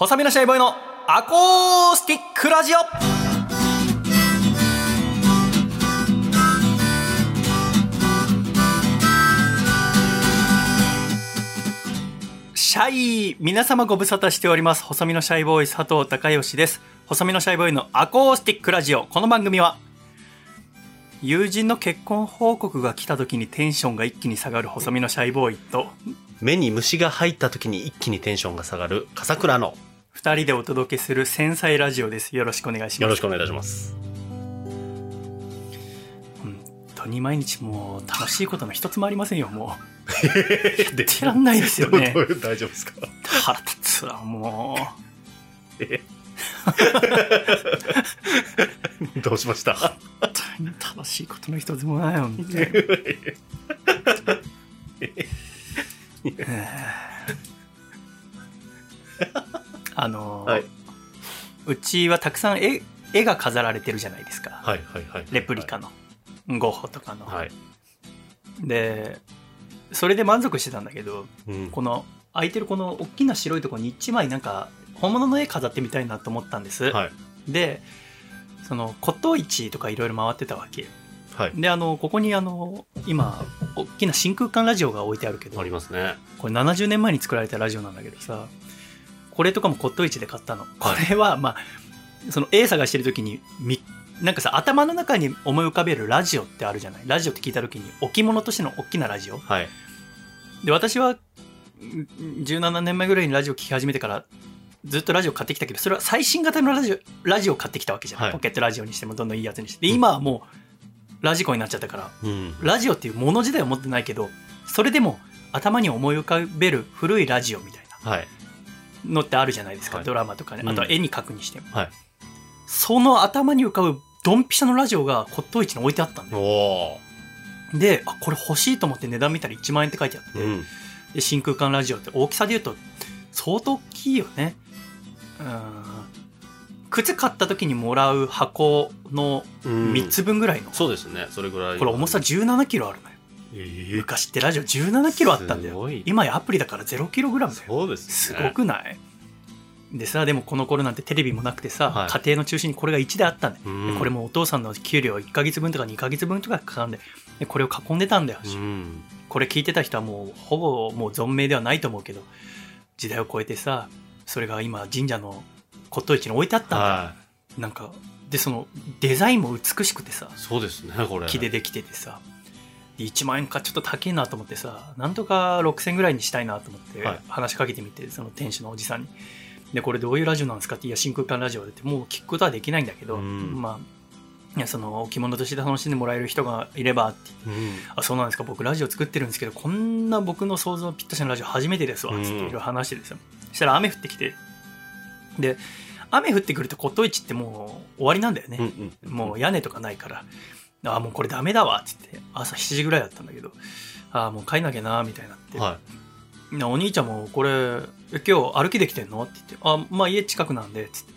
細身のシャイボーイのアコースティックラジオ。シャイ皆様ご無沙汰しております。細身のシャイボーイ佐藤孝義です。細身のシャイボーイのアコースティックラジオ。この番組は友人の結婚報告が来た時にテンションが一気に下がる細身のシャイボーイと目に虫が入った時に一気にテンションが下がる笠倉の二人でお届けする繊細ラジオです。よろしくお願いします。よろしくお願いします。本当に毎日もう楽しいことの一つもありませんよ。もう。やってらんないですよね。大丈夫ですか？腹立つわもえ？どうしました？う本当に楽しいことの一つもないよ本当に あの、はい。うちはたくさん絵絵が飾られてるじゃないですか。はいはいはいレプリカの。ゴッホとかの、はい、でそれで満足してたんだけどうん、この空いてるこの大きな白いところに1枚なんか本物の絵飾ってみたいなと思ったんです、はい。でその骨董市とかいろいろ回ってたわけ。はい。であのここにあの今大きな真空管ラジオが置いてあるけどありますね。これ70年前に作られたラジオなんだけどさこれとかも骨董市で買ったの。これはまあその A 探してる時にみなんかさ頭の中に思い浮かべるラジオってあるじゃない？ラジオって聞いた時に置物としての大きなラジオ。はい。で私はん17年前ぐらいにラジオ聞き始めてからずっとラジオ買ってきたけどそれは最新型のラジオラジオを買ってきたわけじゃん、はい。ポケットラジオにしてもどんどんいいやつにしてで今はもうラジコになっちゃったからうん。ラジオっていうもの自体は持ってないけどそれでも頭に思い浮かべる古いラジオみたいはい。なのってあるじゃないですか、はい。ドラマとかね。うん。あとは絵に描くにしても、はい。その頭に浮かぶドンピシャのラジオが骨董市に置いてあったんだおよ。おであこれ欲しいと思って値段見たら1万円って書いてあって、うん。で真空管ラジオって大きさで言うと相当大きいよね。うん。靴買った時にもらう箱のうん。3つ分ぐらいの、そうですね。それぐらい。これ重さ1 7キロあるのよ。ええ昔ってラジオ1 7キロあったんだよ。今やアプリだから0キログラムだよ。そうですね。すごくない？でさでもこの頃なんてテレビもなくてさ、はい。家庭の中心にこれが1であったんだよ、うん。でこれもお父さんの給料1ヶ月分とか2ヶ月分とかかかるんででこれを囲んでたんだよ、うん。これ聞いてた人はもうほぼもう存命ではないと思うけど時代を超えてさそれが今神社の骨董市に置いてあったんだよ、はなんかでそのデザインも美しくてさいそうですねこれ。木でできててさ1万円かちょっと高いなと思ってさなんとか6000ぐらいにしたいなと思ってはい。話しかけてみてその店主のおじさんに。でこれどういうラジオなんですかっていや真空管ラジオでってもう聞くことはできないんだけど、うん。まあいやその置物として楽しんでもらえる人がいればって言ってうん。あそうなんですか僕ラジオ作ってるんですけどこんな僕の想像ぴったしのラジオ初めてですわつっていろ話してですよ、そしたら雨降ってきて。で雨降ってくると骨董市ってもう終わりなんだよね、うんうん。もう屋根とかないから、ああ、もうこれダメだわって言って、朝7時ぐらいだったんだけど、ああ、もう帰んなきゃな、みたいになって、はなお兄ちゃんもこれ、え今日歩きできてんの？って言って、あまあ家近くなんで、つって。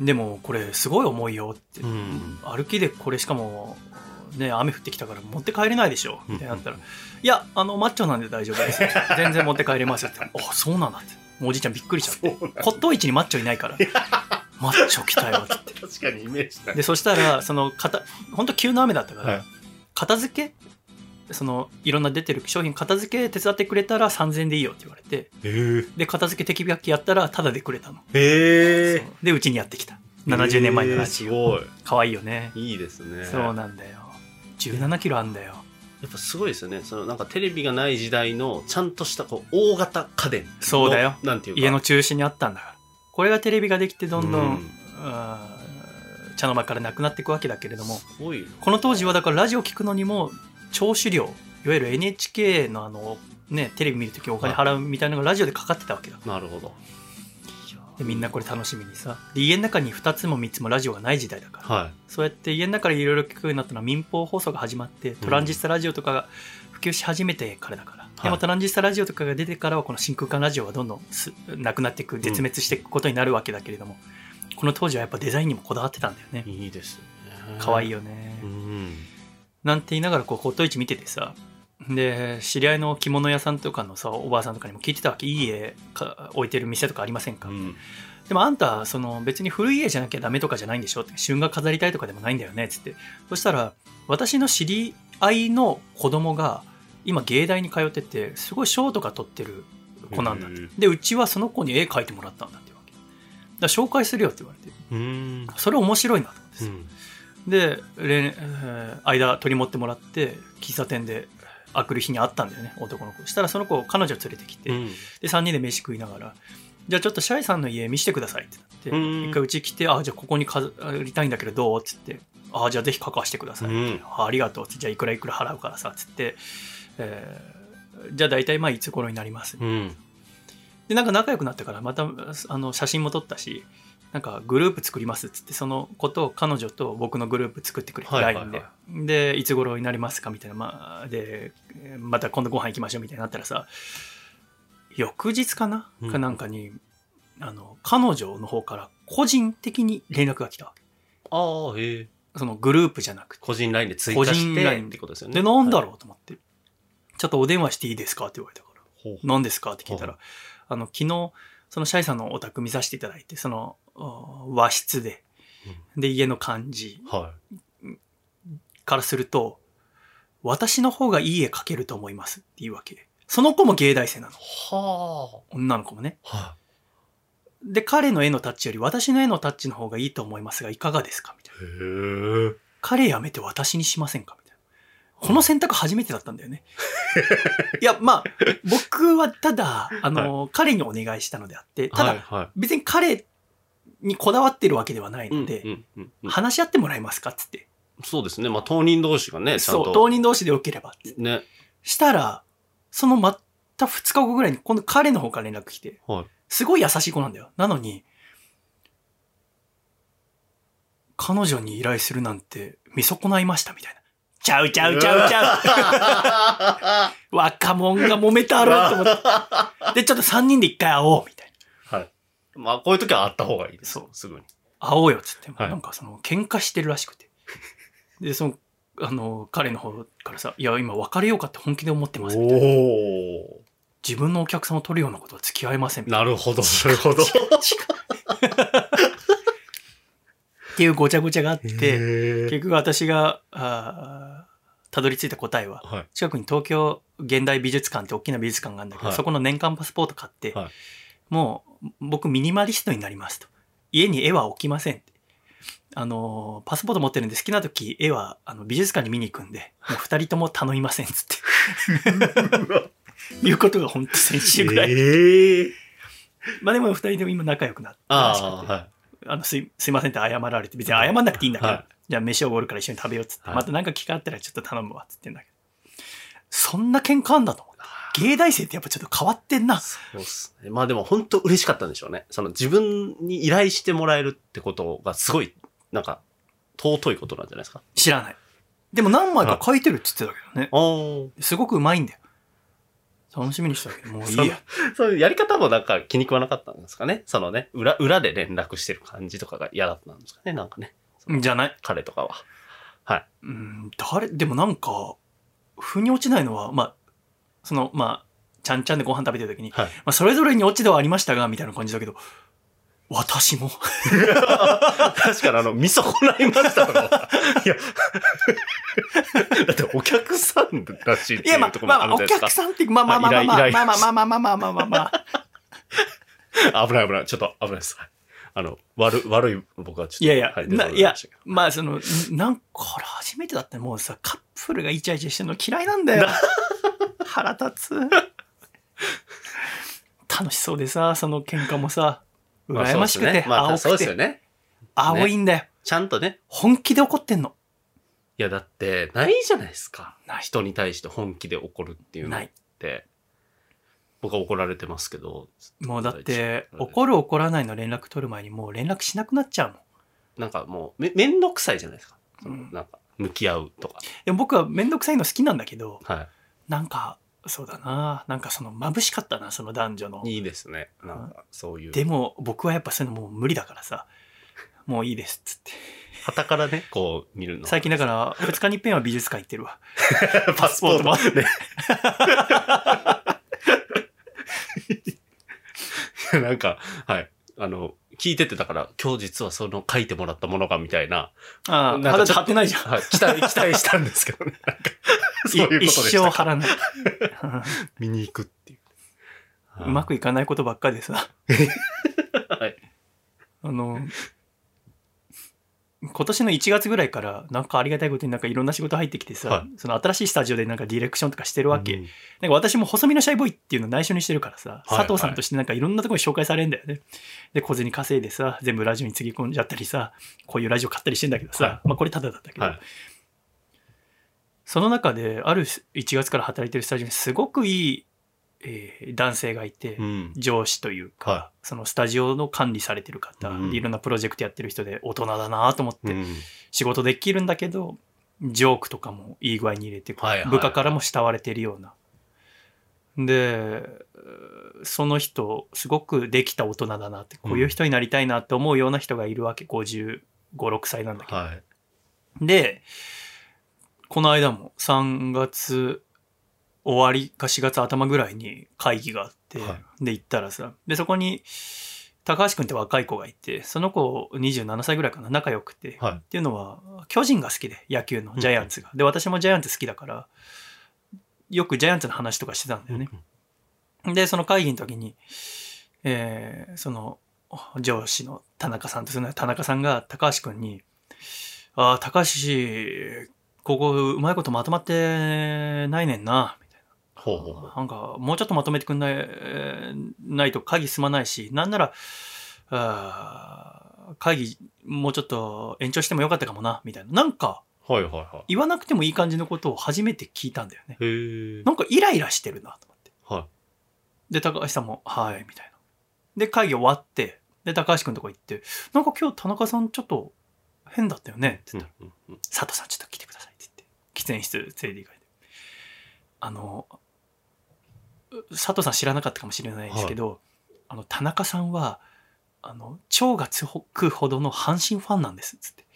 でもこれすごい重いよって、うん歩きでこれしかも、ね、雨降ってきたから持って帰れないでしょみたいになったら、うんいや、あの、マッチョなんで大丈夫です。全然持って帰れますって。あ、そうなんだって。おじいちゃんびっくりしちゃって。骨董市にマッチョいないから、マッチョ来たよって 確かにイメージだでそしたらそのかた本当急な雨だったから、はい。片付けそのいろんな出てる商品片付け手伝ってくれたら3000円でいいよって言われてへえで片付け手きやったらタダでくれたの、へえそう。でうちにやってきた。70年前のラジすごい。オかわいいよね。いいですね。そうなんだよ。17キロあんだよ。やっぱすごいですよね。そのなんかテレビがない時代のちゃんとしたこう大型家電のそうだよ。なんていうか。家の中心にあったんだからこれがテレビができてどんどん、うん。あー茶の間からなくなっていくわけだけれどもこの当時はだからラジオ聞くのにも聴取料いわゆる NHK のあのねテレビ見るときお金払うみたいなのがラジオでかかってたわけだ。なるほど。でみんなこれ楽しみにさで家の中に2つも3つもラジオがない時代だからはい。そうやって家の中でいろいろ聞くようになったのは民放放送が始まってトランジスタラジオとかが普及し始めてからだから、でもトランジスタラジオとかが出てからはこの真空管ラジオはどんどんすなくなっていく絶滅していくことになるわけだけれども、この当時はやっぱデザインにもこだわってたんだよねいいですね可愛いよよね、うんなんて言いながらこう骨董市見ててさで、知り合いの着物屋さんとかのさ、おばあさんとかにも聞いてたわけ。いい家か置いてる店とかありませんか、うん。でもあんた、その別に古い家じゃなきゃダメとかじゃないんでしょ？って、春画飾りたいとかでもないんだよね？つって。そしたら、私の知り合いの子供が、今芸大に通ってて、すごい賞とか取ってる子なんだって。うんで、うちはその子に絵描いてもらったんだってわけ。だ紹介するよって言われて。うん。それ面白いなと思ってさうん。で、れえー間取り持ってもらって、喫茶店で、あくる日に会ったんだよね、男の子。したらその子、彼女連れてきて、うん。で、3人で飯食いながら、じゃあちょっとシャイさんの家見せてくださいってなって、うん一回うち来て、あ、じゃあここに飾りたいんだけどどう？っつって、あ、じゃあぜひ書かしてください。うんあありがとうっつって、じゃあいくらいくら払うからさ、つって、えーじゃあ大体まあいつ頃になります？うん。で、なんか仲良くなってからまた、あの、写真も撮ったし、なんかグループ作りますっつって、そのことを彼女と僕のグループ作ってくれて、はいはいは LINE いで。で、いつ頃になりますか？みたいな、まあ、で、また今度ご飯行きましょうみたいになったらさ、翌日かな、うんかなんかに、あの、彼女の方から個人的に連絡が来たわけ。ああ、へえ。そのグループじゃなくて。個人 LINE で追加し個人て LINE ってことですよね。で、なんだうろうと思って、ちょっとお電話していいですか？って言われたから。何ですか？って聞いたはら、あの、昨日、そのシャイさんのお宅見させていただいて、その、お和室で、で、家の感じはからすると、私の方がいい絵描けると思いますっていうわけ。その子も芸大生なの。い。は女の子もね。あ。はで、彼の絵のタッチより私の絵のタッチの方がいいと思いますが、いかがですか？みたいな。彼やめて私にしませんか？みたいな。この選択初めてだったんだよね。いや、まあ、僕はただ、あの、彼にお願いしたのであって、ただ、はいは別に彼にこだわってるわけではないい。うんので、うんうんうん話し合ってもらえますかっつって。そうですね。まあ、当人同士がね、ちゃんそう、と。当人同士でよければ。ね。したら、そのまた2日後ぐらいに今度彼の方から連絡来て、はい。すごい優しい子なんだよ。なのに、彼女に依頼するなんて見損ないましたみたいな。ちゃうちゃうちゃうちゃう。若者が揉めたろと思って。で、ちょっと3人で一回会おうみたいな。はい。まあ、こういう時はあった方がいいです。そうすぐに。会おうよっつって、はいなんかその喧嘩してるらしくて。で、その、あの、彼の方からさ、いや、今別れようかって本気で思ってますみたいな。お自分のお客さんを取るようなことは付き合えませんな。なるほど、なるほど。っていうごちゃごちゃがあって、へ結局私が、あーたどり着いた答えは、はい。近くに東京現代美術館って大きな美術館があるんだけど、はいそこの年間パスポート買って、はいもう僕ミニマリストになりますと。家に絵は置きません。あのーパスポート持ってるんで好きな時絵はあの美術館に見に行くんで、もう二人とも頼みませんっつって。いうことが本当先週ぐらい。ええ。まあでも二人でも今仲良くなってあ、はい。あのすいすいませんって謝られて、別に謝んなくていいんだから、はいじゃあ飯をおごるから一緒に食べようっつって、はいまた何か機会あったらちょっと頼むわっつってんだけど。そんな喧嘩あんだと思って。芸大生ってやっぱちょっと変わってんな。そうっすね。まあでも本当嬉しかったんでしょうね。その自分に依頼してもらえるってことがすごい、なんか、尊いことなんじゃないですか。知らない。でも何枚か書いてるって言ってたけどね。おすごくうまいんだよ。楽しみにしたけど、もういいや。そういうやり方もなんか気に食わなかったんですかね。そのね、裏、裏で連絡してる感じとかが嫌だったんですかね。なんかね。じゃない？彼とかは。はい。うん、誰、でもなんか、腑に落ちないのは、まあ、その、まあ、ちゃんちゃんでご飯食べてる時に、はい。まあ、それぞれに落ち度はありましたが、みたいな感じだけど、私も？確かにあの、見損ないましたとか。いや、だってお客さんだしっていや、まあいうと、ころもまあ、まあ、おあるじゃないですか客。さんって、まあまあまあまあまあまあまあまあまあまあまあまあまあまあ。危ない危ない。ちょっと危ないです。はいあの、悪い、悪い僕はちょっと。いやいや、はいないやまあその、んなんか、これ初めてだってもうさ、カップルがイチャイチャしてるの嫌いなんだよ。腹立つ。楽しそうでさ、その喧嘩もさ、まあ羨ましくて、まあ、青そうですよね。青いんだよ。ちゃんとね。本気で怒ってんの。いや、だって、ないじゃないですか。人に対して本気で怒るっていうのっない。て。僕は怒られてますけど。もうだって、怒怒る怒らないの連絡取る前にもう連絡しなくなっちゃうもん。なんかもう、め、めんどくさいじゃないですか。そのうんなんか、向き合うとか。でも僕はめんどくさいの好きなんだけど、はなんか、そうだな。なんかその眩しかったな、その男女のい。。いいですね。なんか、そういう。でも僕はやっぱそういうのもう無理だからさ、もういいですっつって。旗からね、こう見るの。最近だから、2日に一遍は美術館行ってるわ。パスポートもね。なんか、はい。あの、聞いててだから、今日実はその書いてもらったものがみたいな、ああ、なんか肌貼ってないじゃん。はい、期待、期待したんですけどね。なんか、そういうことで一したか。生貼らない。見に行くっていう。うまくいかないことばっかりでさ。はい。あの、今年の1月ぐらいから、なんかありがたいことになんかいろんな仕事入ってきてさ、はいその新しいスタジオでなんかディレクションとかしてるわけ。うんなんか私も細身のシャイボーイっていうの内緒にしてるからさ、はい佐藤さんとしてなんかいろんなところに紹介されるんだよね。で、小銭稼いでさ、全部ラジオにつぎ込んじゃったりさ、こういうラジオ買ったりしてんだけどさ、はまあこれタダだったけど、はい。その中である1月から働いてるスタジオにすごくいい、えー男性がいて、うん。上司というか、はそのスタジオの管理されてる方、うんいろんなプロジェクトやってる人で大人だなと思って、うん仕事できるんだけど、ジョークとかもいい具合に入れて、はいはい部下からも慕われてるような。で、その人、すごくできた大人だなって、こういう人になりたいなって思うような人がいるわけ、55、6歳なんだけど。はい。で、この間も3月終わりか4月頭ぐらいに会議があって、はで行ったらさ、で、そこに高橋くんって若い子がいて、その子27歳ぐらいかな、仲良くて、はい。っていうのは、巨人が好きで、野球のジャイアンツが。で、私もジャイアンツ好きだから、よくジャイアンツの話とかしてたんだよね。で、その会議の時に、えーその、上司の田中さんとその田中さんが高橋くんに、ああ、高橋、ここうまいことまとまってないねんな、ほうほうほうな。なんか、もうちょっとまとめてくんない、えーないと会議進まないし、なんなら、あー会議もうちょっと延長してもよかったかもな、みたいな。なんか、はいはいは言わなくてもいい感じのことを初めて聞いたんだよね。い。へえ。なんかイライラしてるな、と思って。はで、高橋さんも、はい、みたいな。で、会議終わって、で、高橋くんとこ行って、なんか今日田中さんちょっと変だったよね、ってい。言ったら、うんうんうん佐藤さんちょっと来てくださいって言って、喫煙室連れて行かれて。あの、う佐藤さん知らなかったかもしれないですけど、あの、田中さんは、あの、腸がつくほどの阪神ファンなんです、つって。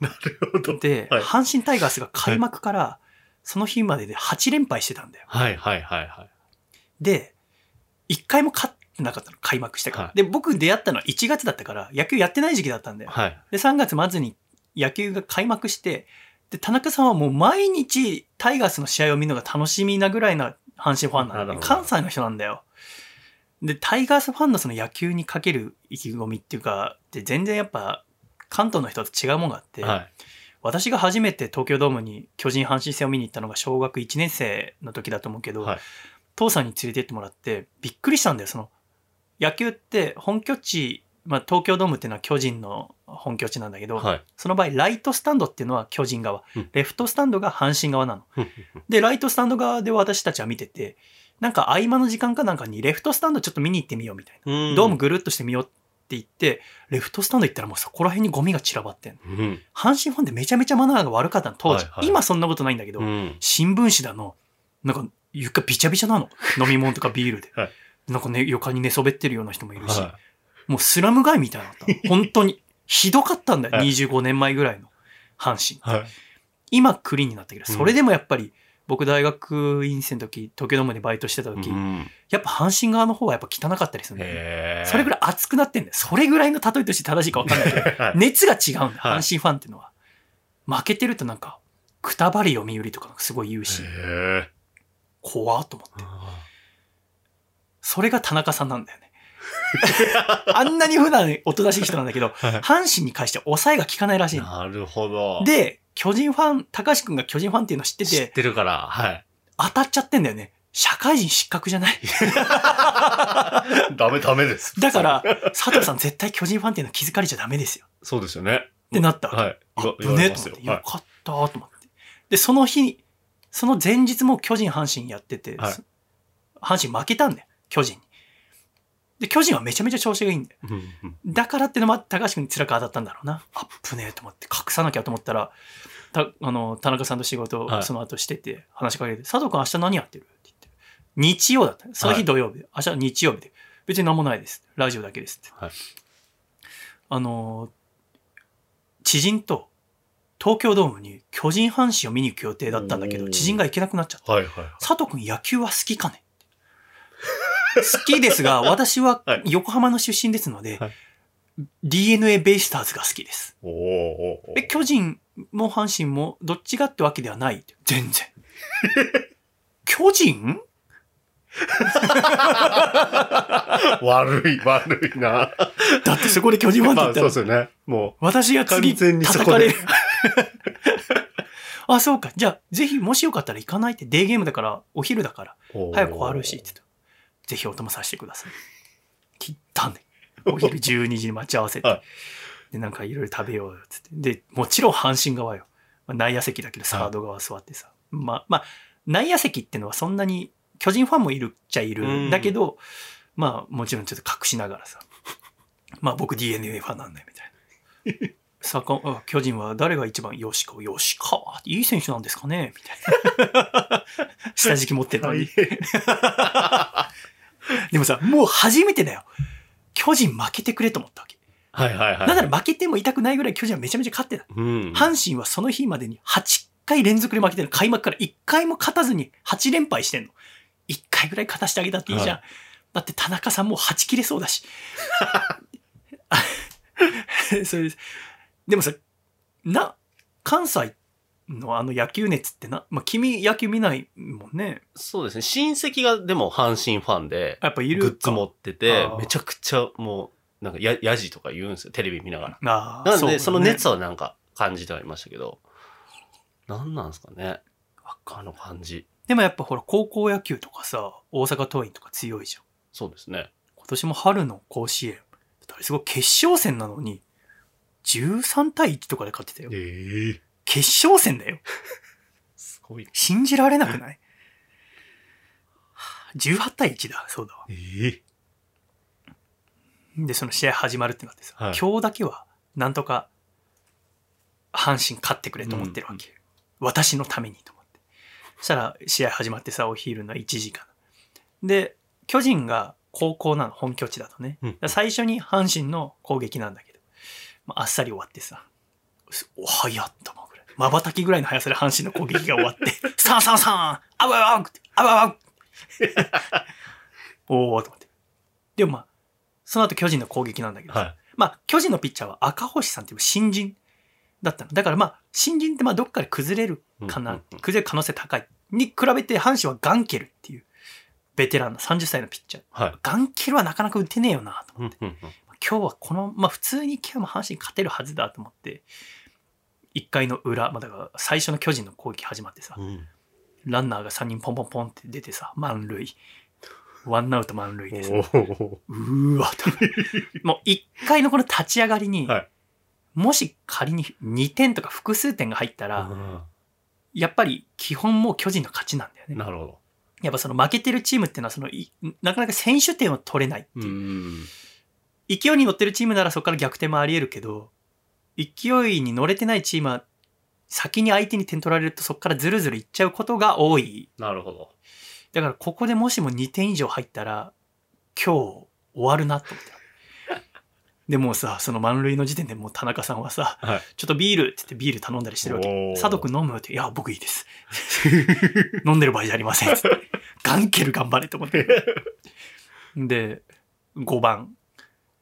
なるほど。で、はい阪神タイガースが開幕から、その日までで8連敗してたんだよ。はいはいはいはい。で、一回も勝ってなかったの、開幕してから。はいで、僕出会ったのは1月だったから、野球やってない時期だったんだよ。はい。で、3月末に野球が開幕して、で、田中さんはもう毎日タイガースの試合を見るのが楽しみなぐらいな阪神ファンなの、ね。なるほど関西の人なんだよ。で、タイガースファンのその野球にかける意気込みっていうか、で全然やっぱ関東の人と違うもんがあって、はい。私が初めて東京ドームに巨人阪神戦を見に行ったのが小学1年生の時だと思うけど、はい父さんに連れてってもらってびっくりしたんだよその野球って本拠地、まあ、東京ドームっていうのは巨人の本拠地なんだけど、はい。その場合ライトスタンドっていうのは巨人側。うん。レフトスタンドが阪神側なの。うん。でライトスタンド側で私たちは見ててなんか合間の時間かなんかにレフトスタンドちょっと見に行ってみようみたいな、うん。ドームぐるっとしてみようって言ってレフトスタンド行ったらもうそこら辺にゴミが散らばってんの。うん。阪神ファンってめちゃめちゃマナーが悪かったの当時、はいはい。今そんなことないんだけど、うん。新聞紙だの。なんか床びちゃびちゃなの。飲み物とかビールで、はい。なんかね床に寝そべってるような人もいるし、はもうスラム街みたいなった本当にひどかったんだよ、はい25年前ぐらいの阪神い。はい。今クリーンになったけどうんそれでもやっぱり、僕大学院生の時東京ドームでバイトしてた時、うんやっぱ阪神側の方はやっぱ汚かったりするんだよね。それぐらい熱くなってんだよそれぐらいの例えとして正しいか分かんないけどはい熱が違うんだ阪神ファンっていうのは。負けてるとなんか、くたばり読売とかすごい言うし。怖っと思って。それが田中さんなんだよね。あんなに普段おとなしい人なんだけど、はい阪神に関して抑えが効かないらしいの。なるほど。、で、巨人ファン、高橋くんが巨人ファンっていうの知って知ってて、るから、はい。当たっちゃってんだよね。社会人失格じゃない？ダメダメです。だから、佐藤さん絶対巨人ファンっていうのは気づかれちゃダメですよ。そうですよね。ってなったわけ。はい。ね？と思って、はいよかったと思って。で、その日に、その前日も巨人阪神やってて、はい阪神負けたんだよ、巨人に。で、巨人はめちゃめちゃ調子がいいんだよ。だからってのもあって高橋君に辛く当たったんだろうな。あっぶねえと思って、隠さなきゃと思ったら、たあの田中さんと仕事はいをその後してて、話しかけて、佐藤君明日何やってるって言って。日曜だった。その日土曜日で、明日は日曜日で。別に何もないです。ラジオだけですって。はいあの、知人と東京ドームに巨人阪神を見に行く予定だったんだけど、知人が行けなくなっちゃった。はいはいはい。佐藤くん野球は好きかね？好きですが、私ははい横浜の出身ですので、はい DNA ベイスターズが好きです。おーおーおーえ、巨人も阪神もどっちがってわけではない。全然。巨人？悪い、悪いな。だってそこで巨人ファンってまあ言ったら、そうですよね。も私が次完全にそこで叩かれる。あ、そうか。じゃあ、ぜひ、もしよかったら行かないって、デーゲームだから、お昼だから、う、早く終わるし、って言ってぜひお供させてください。切ったんで。お昼12時に待ち合わせて。はいで、なんかいろいろ食べようよ、つって。で、もちろん阪神側よ。まあ、内野席だけど、サード側座ってさ。まあ、まあ、内野席っていうのはそんなに、巨人ファンもいるっちゃいるんだけど、まあ、もちろんちょっと隠しながらさ。まあ、僕 DNA ファンなんだよ、みたいな。さかあ巨人は誰が一番吉川吉川いい選手なんですかねみたいな。下敷き持ってたのに。でもさ、もう初めてだよ。巨人負けてくれと思ったわけ。はいはいはい。なんなら負けても痛くないぐらい巨人はめちゃめちゃ勝ってた。うん。阪神はその日までに8回連続で負けてる。開幕から1回も勝たずに8連敗してんの。1回ぐらい勝たしてあげたっていいじゃん。はだって田中さんもう8切れそうだし。それです。でもさ、な、関西のあの野球熱ってな、まあ、君野球見ないもんね。そうですね。親戚がでも阪神ファンで、やっぱいるかグッズ持っててめちゃくちゃもう、なんかや、やじとか言うんですよ。テレビ見ながら。ああなんで、そ,、の熱はなんか感じてはいましたけど、なんなんですかね。あの感じ。でもやっぱほら、高校野球とかさ、大阪桐蔭とか強いじゃん。そうですね。今年も春の甲子園。すごい決勝戦なのに、13対1とかで勝ってたよ。ええ決勝戦だよ。すごい。信じられなくない ?18 対1だ。そうだわ。ええで、その試合始まるってなってさ、はい今日だけは、なんとか、阪神勝ってくれと思ってるわけ。私のためにと思って。そしたら、試合始まってさ、お昼の1時間。で、巨人が高校なの、本拠地だとね。うんだから最初に阪神の攻撃なんだけど、まあ、あっさり終わってさ、すお、早っと思。瞬きぐらいの速さで阪神の攻撃が終わって、サンサンサンあわわわってあわわわおーと思って。でもまあ、その後巨人の攻撃なんだけど、はい。まあ、巨人のピッチャーは赤星さんっていう新人だったの。だからまあ、新人ってまあどっかで崩れるかな、崩れる可能性高い。に比べて阪神はガンケルっていうベテランの30歳のピッチャー。はい。ガンケルはなかなか打てねえよなと思って。今日はこの、まあ普通に今日も阪神勝てるはずだと思って、1回の裏、まあだから最初の巨人の攻撃始まってさ、うんランナーが3人ポンポンポンって出てさ、満塁。ワンアウト満塁です。おーうーわと。もう1回のこの立ち上がりに、はいもし仮に2点とか複数点が入ったら、やっぱり基本もう巨人の勝ちなんだよね。なるほど。やっぱその負けてるチームっていうのはそのいなかなか選手点を取れないってういう。ん。勢いに乗ってるチームならそこから逆転もあり得るけど、勢いに乗れてないチームは先に相手に点取られるとそこからずるずるいっちゃうことが多い。なるほど。だからここでもしも2点以上入ったら今日終わるなと思って。でもうさ、その満塁の時点でもう田中さんはさ、はい。ちょっとビールって言ってビール頼んだりしてるわけ。おー佐藤君飲むって、いや、僕いいです。飲んでる場合じゃありません。つってガンケル頑張れと思って。で、5番、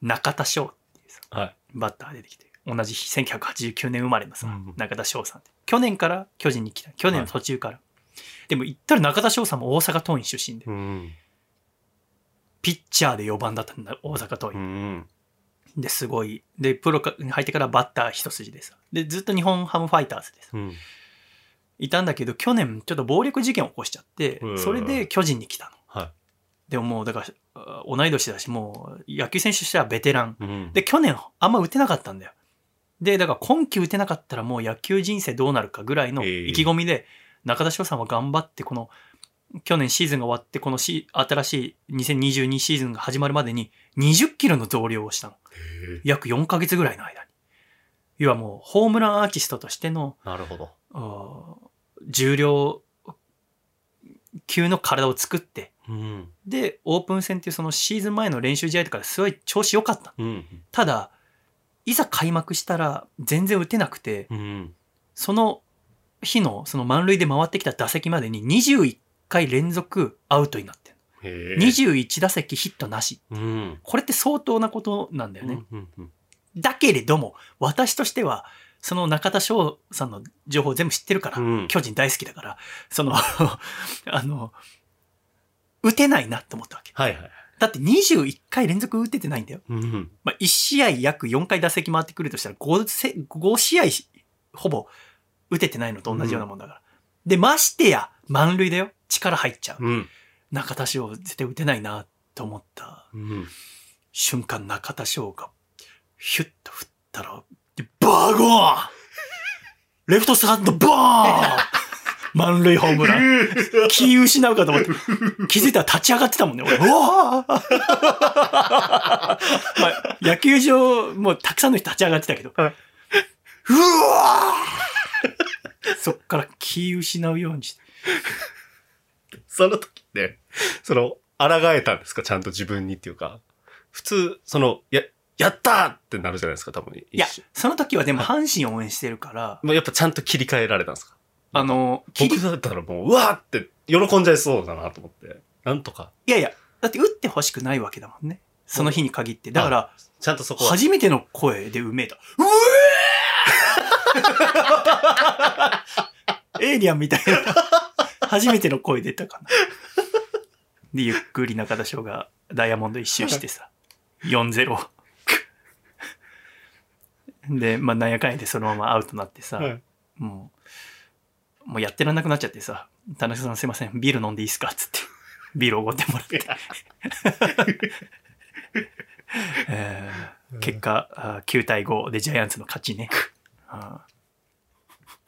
中田翔っていうさはい。バッター出てきて、同じ日1989年生まれのさ、うん中田翔さんって。去年から巨人に来た。去年の途中から。でも言ったら中田翔さんも大阪桐蔭出身で、うん。ピッチャーで4番だったんだ、大阪桐う蔭。ん。で、すごい。で、プロに入ってからバッター一筋でさ。で、ずっと日本ハムファイターズでさ。うん。いたんだけど、去年ちょっと暴力事件を起こしちゃってう、んそれで巨人に来たの。はでももう、だから、あ同い年だし、もう、野球選手としてはベテラン。で、去年、あんま打てなかったんだよ。で、だから今季打てなかったらもう野球人生どうなるかぐらいのええ意気込みで、中田翔さんは頑張って、この、去年シーズンが終わって、このし新しい2022シーズンが始まるまでに20キロの増量をしたの。約4ヶ月ぐらいの間に。要はもう、ホームランアーティストとしての、なるほど。重量級の体を作って、うん。で、オープン戦っていうそのシーズン前の練習試合とかですごい調子良かった。うん。ただ、いざ開幕したら全然打てなくて、うん。その日のその満塁で回ってきた打席までに21回連続アウトになってる。へえ。21打席ヒットなし。うん。これって相当なことなんだよね。うんうんだけれども、私としては、その中田翔さんの情報全部知ってるから、うん巨人大好きだから、その、あの、打てないなって思ったわけ。はいはい。だって21回連続打ててないんだよ。うん。まあ、1試合約4回打席回ってくるとしたら5せ、5試合ほぼ打ててないのと同じようなもんだから。で、ましてや、満塁だよ。力入っちゃう。うん。中田翔絶対打てないなと思ったうん。瞬間、中田翔が、ヒュッと振ったら、バーゴーン レフトスタンドバーン満塁ホームラン。気失うかと思って。気づいたら立ち上がってたもんね、俺。うわー まあ、野球場、もうたくさんの人立ち上がってたけど。はいうわーそっから気失うようにして。その時って、その、抗えたんですか？ちゃんと自分にっていうか。普通、その、や、やったーってなるじゃないですか、多分。いやその時はでも阪神を応援してるから、もうやっぱちゃんと切り替えられたんですか？あの、僕だったらもう、うわーって喜んじゃいそうだなと思って。なんとか。いやいや、だって打ってほしくないわけだもんね。その日に限って。だから、ちゃんとそこは。初めての声でうめえと。うえー エイリアンみたいな。初めての声出たかな。で、ゆっくり中田翔がダイヤモンド一周してさ、4-0。で、まあ、なんやかんやでそのままアウトになってさ、はいもう、もうやってらんなくなっちゃってさ、田中さんすいません、ビール飲んでいいですか？つって、ビールおごってもらって。えー結果、あー9対5でジャイアンツの勝ちね。あ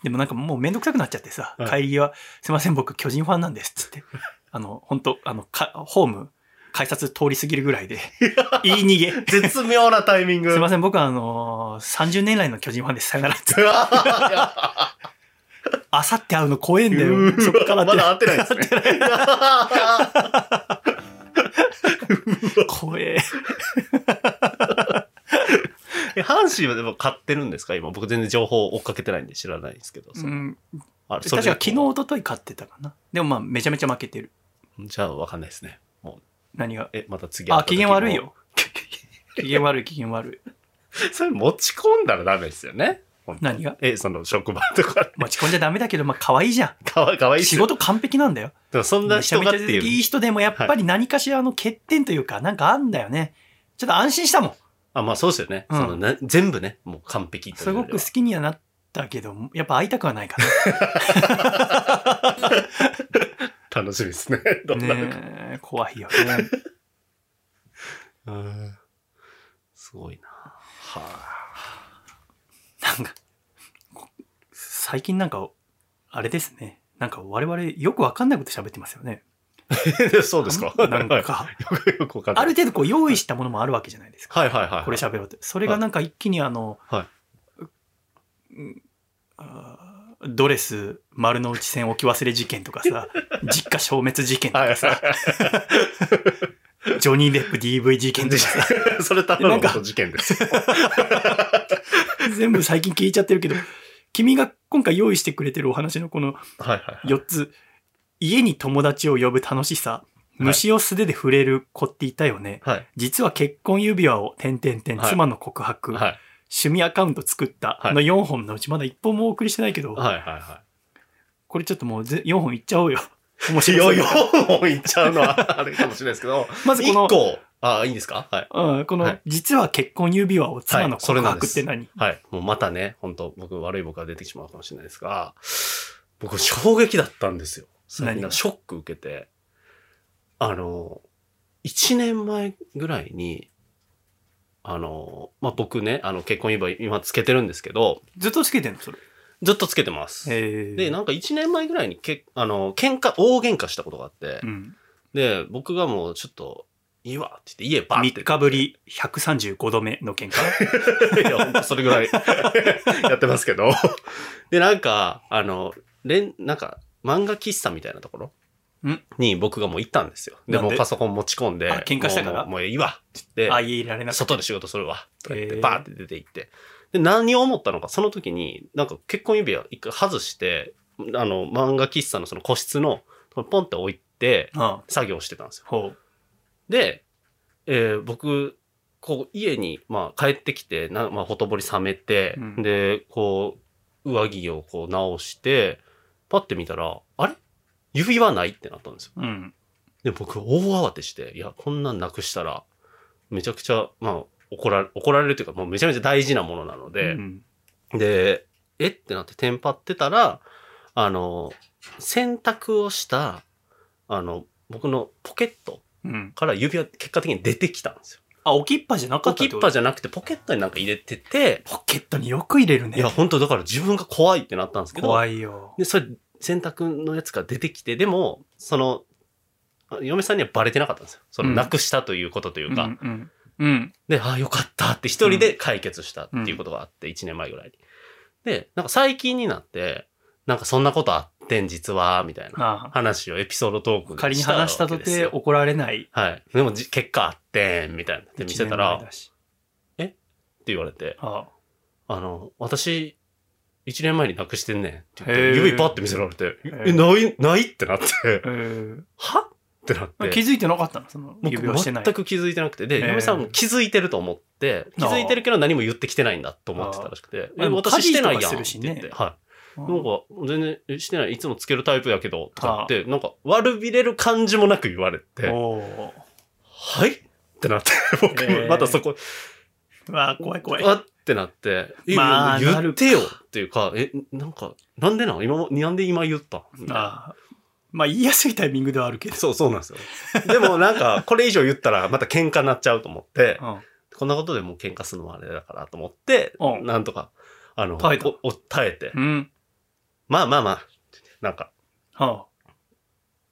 ーでもなんかもうめんどくさくなっちゃってさ、はい帰りは、すいません、僕巨人ファンなんです、つって。あの、本当あの、かホーム、改札通り過ぎるぐらいで、言い逃げ。絶妙なタイミング。すいません、僕はあのー30年来の巨人ファンです。さよなら。つって あさって会うの怖えんだうよ。ーそっからまだ会ってないですね。怖え。え阪神はでも買ってるんですか？今。僕全然情報追っかけてないんで知らないんですけど。うん。あ確か昨日、一昨日買ってたかな。でもまあ、めちゃめちゃ負けてる。じゃあわかんないですね。もう、何が？え、また次あ、機嫌悪い。よ。機嫌悪い、機嫌悪い。それ持ち込んだらダメですよね。何が？え、その職場とか。持ち込んじゃダメだけど、まあ、可愛いじゃかわかわいん。いっすよ仕事完璧なんだよ。でもそんなめち人がっていう。いい人でも、やっぱり何かしらの欠点というか、なんかあんだよね。ちょっと安心したもん。あ、まあそうですよね。うんそのな全部ね、もう完璧というすごよりはく好きにはなったけど、やっぱ会いたくはないか 楽しみですね。どら。んなのか。ねえ怖いよね。うんすごいな。はなんか、こ最近なんか、あれですね。なんか我々よくわかんないこと喋ってますよね。あ、そうですか。なんはいか、よくわかんない。ある程度こう用意したものもあるわけじゃないですか。はいはいはい。これ喋ろうって。それがなんか一気にあの、はうんあードレス丸の内線置き忘れ事件とかさ、実家消滅事件とはいかさ、ジョニー・デップ DV 事件とかさ、それ多分なんか本当事件ですよ。全部最近聞いちゃってるけど、君が今回用意してくれてるお話のこのはいはい。4つ、家に友達を呼ぶ楽しさ、虫を素手で触れる子っていたよね。はい。実は結婚指輪を、点々点、はい妻の告白、はい。趣味アカウント作ったはいの4本のうちまだ1本もお送りしてないけど、はいはいはこれちょっともうぜ4本いっちゃおうよ。面白そう4本いっちゃうのはあれかもしれないですけど、まずこの1個、あ、いいんですか？はい。うん、この、はい実は結婚指輪を妻の告白って何、はい。もうまたね、本当僕悪い僕が出てしまうかもしれないですが、僕衝撃だったんですよ。最近なんかショック受けて、あの、1年前ぐらいに、あの、まあ、僕ね、あの、結婚指輪今つけてるんですけど、ずっとつけてんの？それ。ずっとつけてます。えー、で、なんか1年前ぐらいにけ、あの、喧嘩、大喧嘩したことがあって、うん。で、僕がもうちょっと、いいわって言って、家バーって。3日ぶり135度目の喧嘩？いや、ほんとそれぐらい やってますけど。で、なんか、あの、れん、なんか、漫画喫茶みたいなところんに僕がもう行ったんですよ。で、もうパソコン持ち込んで。あ喧嘩したから？もういいわって言あ、って、家いられな。外で仕事するわ。とか言って、バーって出て行って。で、何を思ったのか、その時に、なんか結婚指輪一回外して、あの、漫画喫茶のその個室の、ポンって置いて、うん。作業してたんですよ。で、えー僕、こう、家に、まあ、帰ってきて、なまあ、ほとぼり冷めて、うんで、こう、上着をこう直して、パッて見たら、あれ？指輪ないってなったんですよ。うん。で、僕、大慌てして、いや、こんなんなくしたら、めちゃくちゃ、まあ、怒られ、怒られるというか、もうめちゃめちゃ大事なものなので、うんで、え？ってなってテンパってたら、あの、洗濯をした、あの、僕のポケットうん。から指輪結果的に出てきたんですよ。あ、置きっぱじゃなかった置きっぱじじゃなくてポケットになんか入れてて、ポケットによく入れるね。いや、本当だから自分が怖いってなったんですけど、怖いよ。で、それ、洗濯のやつが出てきて、でも、その、あ嫁さんにはバレてなかったんですよ。その、うんなくしたということというか。うんうん。うん。で、ああ、よかったって一人で解決したっていうことがあって、1年前ぐらいに。で、なんか最近になって、なんかそんなことあってん、実は、みたいな話をエピソードトークで仮に話したとて怒られない。はい。でもじ、結果あってん、みたいな。で、見せたら、って言われて、ああ。の、私、1年前に亡くしてんねんって言って、指パッて見せられて、ーえ、ない、ないってなって、え。ーは？ってなって。気づいてなかったの？その僕指輪してない。全く気づいてなくて、で、嫁さんも気づいてると思って、気づいてるけど何も言ってきてないんだと思ってたらしくて、私してないやん家って言って、はい。うん。なんか、全然えしてない、いつもつけるタイプやけど、とかって、なんか、悪びれる感じもなく言われて、はい？ってなって、僕、へー。またそこ、うわあ、怖い怖い。あってなって、まあ言ってよっていうか、え、なんか、なんでなん？今も、なんで今言った？ああまあ言いやすいタイミングではあるけど。そう、そうなんですよ。でもなんか、これ以上言ったらまた喧嘩になっちゃうと思って、うん。こんなことでもう喧嘩するのもあれだからと思って、うん。なんとか、あの、耐えて、うん。まあまあまあ、なんか、は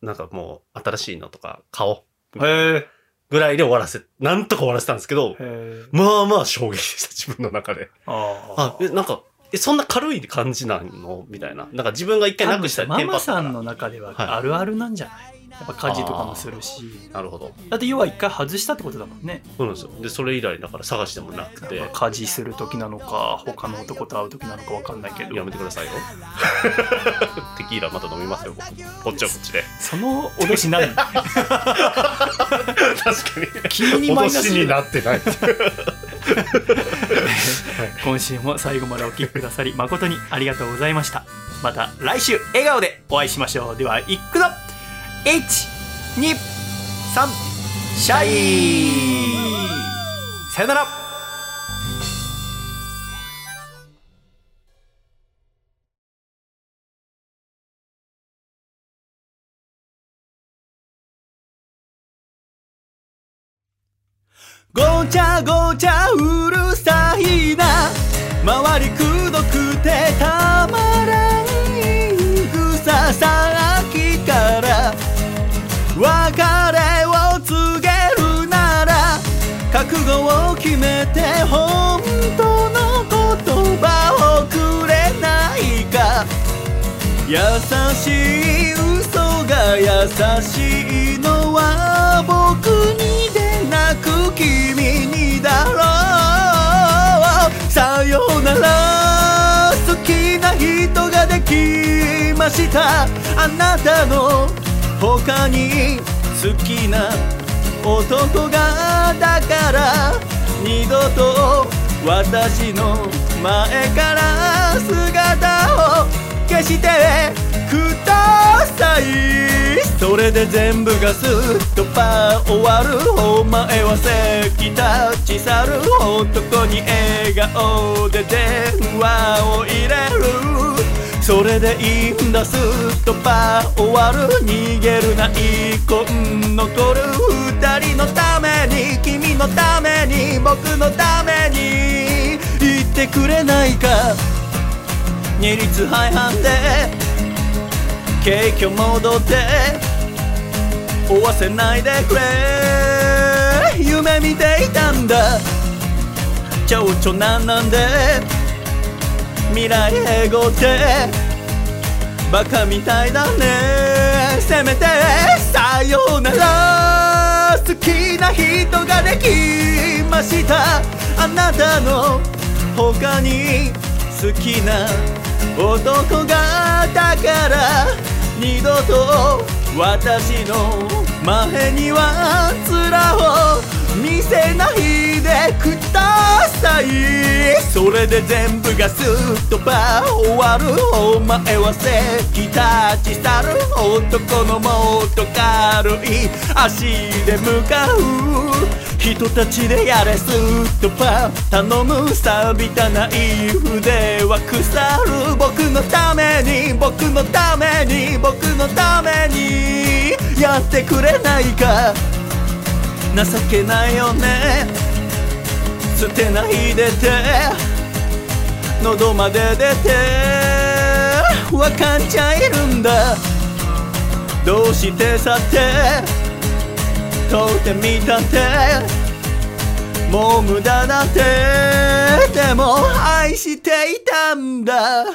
なんかもう新しいのとか買おう。あ、へえ。ぐらいで終わらせ、なんとか終わらせたんですけど、へえ。まあまあ衝撃でした、自分の中で。ああ、え、なんか、え、そんな軽い感じなの？みたいな。なんか自分が一回なくしたらママさんの中でははいあるあるなんじゃない、やっぱ家事とかもするし。なるほど。だって要は一回外したってことだもんね。そうなんですよ。で、それ以来だから探してもなくて、家事する時なのか、他の男と会う時なのかわかんないけど。やめてくださいよ。テキーラまた飲みますよ、僕。こっちはこっちで。その脅し何確かに。急にマイナス脅しになってない。今週も最後までお聞きくださり誠にありがとうございましたまた来週笑顔でお会いしましょうではいくぞ123シャイ。さよなら。ごちゃごちゃうるさいな。周りくどくてた別れを告げるなら覚悟を決めて本当の言葉をくれないか。優しい嘘が優しいのは僕にでなく君にだろう。さよなら好きな人ができました。あなたの他に好きな男がだから二度と私の前から姿を消してください。それで全部がスッとパー終わるお前は席立ち去る男に笑顔で電話を入れるそれでいいんだスッとパー終わる逃げるな遺恨残る二人のために君のために僕のために言ってくれないか。二律背反で景気を戻って追わせないでくれ。夢見ていたんだ。蝶々なんなんで未来英語ってバカみたいだね。せめてさようなら。好きな人ができました。あなたの他に好きな男がだから二度と私の前には面を見せないでくださいそれで全部がすっとば終わるお前は席立ち去る男のもっと軽い足で向かう人たちでやれすっとば頼む錆びたナイフでは腐る僕のために僕のために僕のために。やってくれないか。情けないよね。捨てないでて。喉まで出て。分かっちゃいるんだ。どうしてさて。問うてみたって。もう無駄だって。でも愛していたんだ。